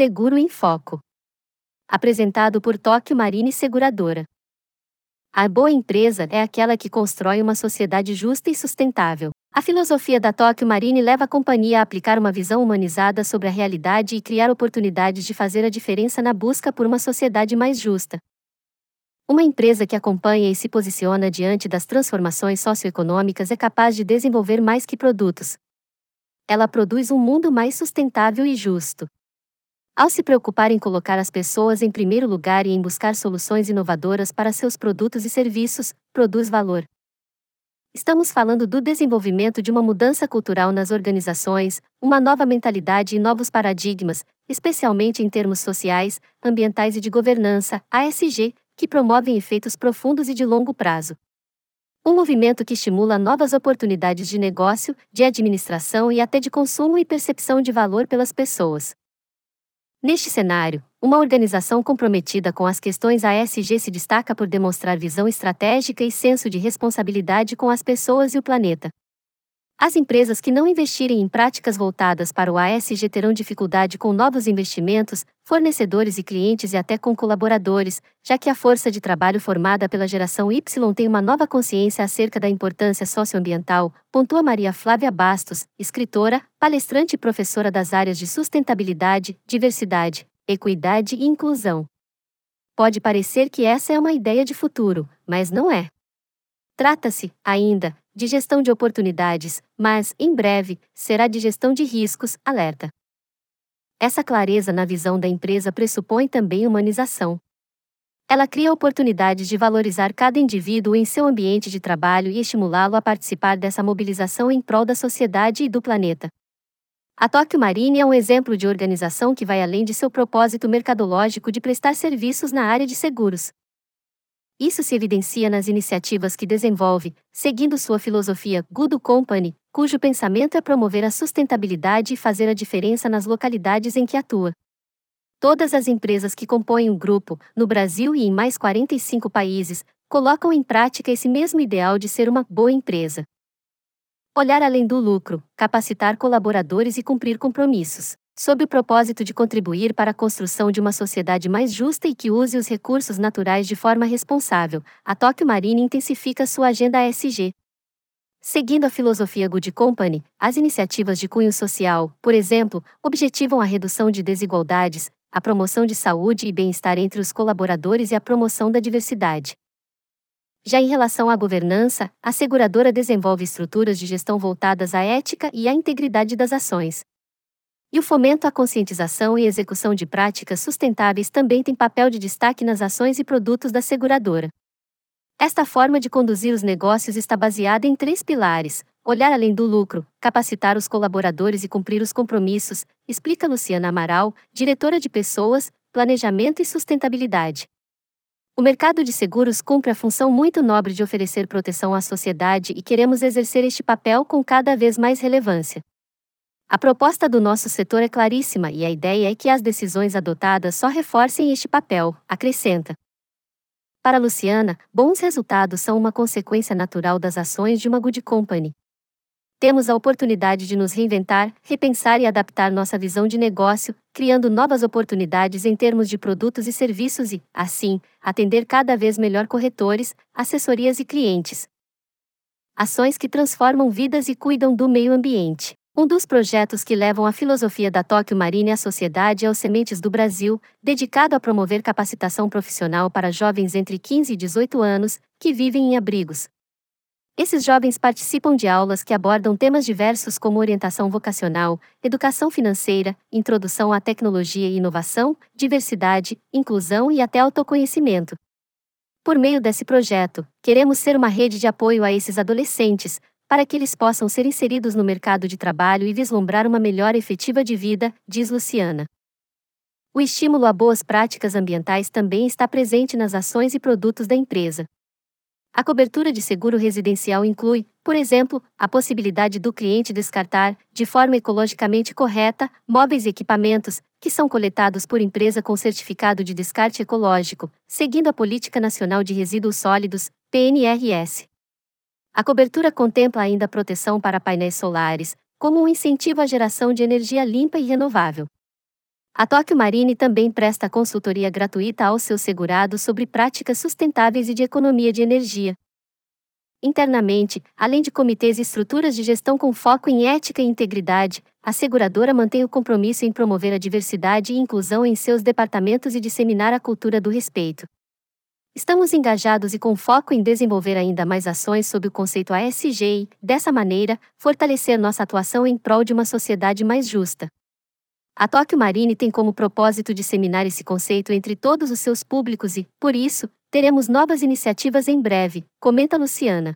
Seguro em Foco. Apresentado por Tóquio Marine Seguradora. A boa empresa é aquela que constrói uma sociedade justa e sustentável. A filosofia da Tóquio Marine leva a companhia a aplicar uma visão humanizada sobre a realidade e criar oportunidades de fazer a diferença na busca por uma sociedade mais justa. Uma empresa que acompanha e se posiciona diante das transformações socioeconômicas é capaz de desenvolver mais que produtos. Ela produz um mundo mais sustentável e justo. Ao se preocupar em colocar as pessoas em primeiro lugar e em buscar soluções inovadoras para seus produtos e serviços, produz valor. Estamos falando do desenvolvimento de uma mudança cultural nas organizações, uma nova mentalidade e novos paradigmas, especialmente em termos sociais, ambientais e de governança, ASG, que promovem efeitos profundos e de longo prazo. Um movimento que estimula novas oportunidades de negócio, de administração e até de consumo e percepção de valor pelas pessoas. Neste cenário, uma organização comprometida com as questões ASG se destaca por demonstrar visão estratégica e senso de responsabilidade com as pessoas e o planeta. As empresas que não investirem em práticas voltadas para o ASG terão dificuldade com novos investimentos, fornecedores e clientes e até com colaboradores, já que a força de trabalho formada pela geração Y tem uma nova consciência acerca da importância socioambiental, pontua Maria Flávia Bastos, escritora, palestrante e professora das áreas de sustentabilidade, diversidade, equidade e inclusão. Pode parecer que essa é uma ideia de futuro, mas não é. Trata-se, ainda, de gestão de oportunidades, mas, em breve, será de gestão de riscos, alerta. Essa clareza na visão da empresa pressupõe também humanização. Ela cria oportunidades de valorizar cada indivíduo em seu ambiente de trabalho e estimulá-lo a participar dessa mobilização em prol da sociedade e do planeta. A Tóquio Marine é um exemplo de organização que vai além de seu propósito mercadológico de prestar serviços na área de seguros. Isso se evidencia nas iniciativas que desenvolve, seguindo sua filosofia Good Company, cujo pensamento é promover a sustentabilidade e fazer a diferença nas localidades em que atua. Todas as empresas que compõem o grupo, no Brasil e em mais 45 países, colocam em prática esse mesmo ideal de ser uma boa empresa. Olhar além do lucro, capacitar colaboradores e cumprir compromissos sob o propósito de contribuir para a construção de uma sociedade mais justa e que use os recursos naturais de forma responsável, a Tóquio Marine intensifica sua agenda ESG. Seguindo a filosofia Good Company, as iniciativas de cunho social, por exemplo, objetivam a redução de desigualdades, a promoção de saúde e bem-estar entre os colaboradores e a promoção da diversidade. Já em relação à governança, a seguradora desenvolve estruturas de gestão voltadas à ética e à integridade das ações, e o fomento à conscientização e execução de práticas sustentáveis também tem papel de destaque nas ações e produtos da seguradora. Esta forma de conduzir os negócios está baseada em três pilares: olhar além do lucro, capacitar os colaboradores e cumprir os compromissos, explica Luciana Amaral, diretora de Pessoas, Planejamento e Sustentabilidade. O mercado de seguros cumpre a função muito nobre de oferecer proteção à sociedade e queremos exercer este papel com cada vez mais relevância. A proposta do nosso setor é claríssima e a ideia é que as decisões adotadas só reforcem este papel, acrescenta. Para Luciana, bons resultados são uma consequência natural das ações de uma good company. Temos a oportunidade de nos reinventar, repensar e adaptar nossa visão de negócio, criando novas oportunidades em termos de produtos e serviços e, assim, atender cada vez melhor corretores, assessorias e clientes. Ações que transformam vidas e cuidam do meio ambiente. Um dos projetos que levam a filosofia da Tóquio Marine à sociedade é o Sementes do Brasil, dedicado a promover capacitação profissional para jovens entre 15 e 18 anos, que vivem em abrigos. Esses jovens participam de aulas que abordam temas diversos como orientação vocacional, educação financeira, introdução à tecnologia e inovação, diversidade, inclusão e até autoconhecimento. Por meio desse projeto, queremos ser uma rede de apoio a esses adolescentes, para que eles possam ser inseridos no mercado de trabalho e vislumbrar uma melhor efetiva de vida, diz Luciana. O estímulo a boas práticas ambientais também está presente nas ações e produtos da empresa. A cobertura de seguro residencial inclui, por exemplo, a possibilidade do cliente descartar, de forma ecologicamente correta, móveis e equipamentos, que são coletados por empresa com certificado de descarte ecológico, seguindo a Política Nacional de Resíduos Sólidos, PNRS. A cobertura contempla ainda proteção para painéis solares, como um incentivo à geração de energia limpa e renovável. A Tóquio Marine também presta consultoria gratuita aos seus segurados sobre práticas sustentáveis e de economia de energia. Internamente, além de comitês e estruturas de gestão com foco em ética e integridade, a seguradora mantém o compromisso em promover a diversidade e inclusão em seus departamentos e disseminar a cultura do respeito. Estamos engajados e com foco em desenvolver ainda mais ações sob o conceito ASG e, dessa maneira, fortalecer nossa atuação em prol de uma sociedade mais justa. A Tóquio Marine tem como propósito disseminar esse conceito entre todos os seus públicos e, por isso, teremos novas iniciativas em breve, comenta Luciana.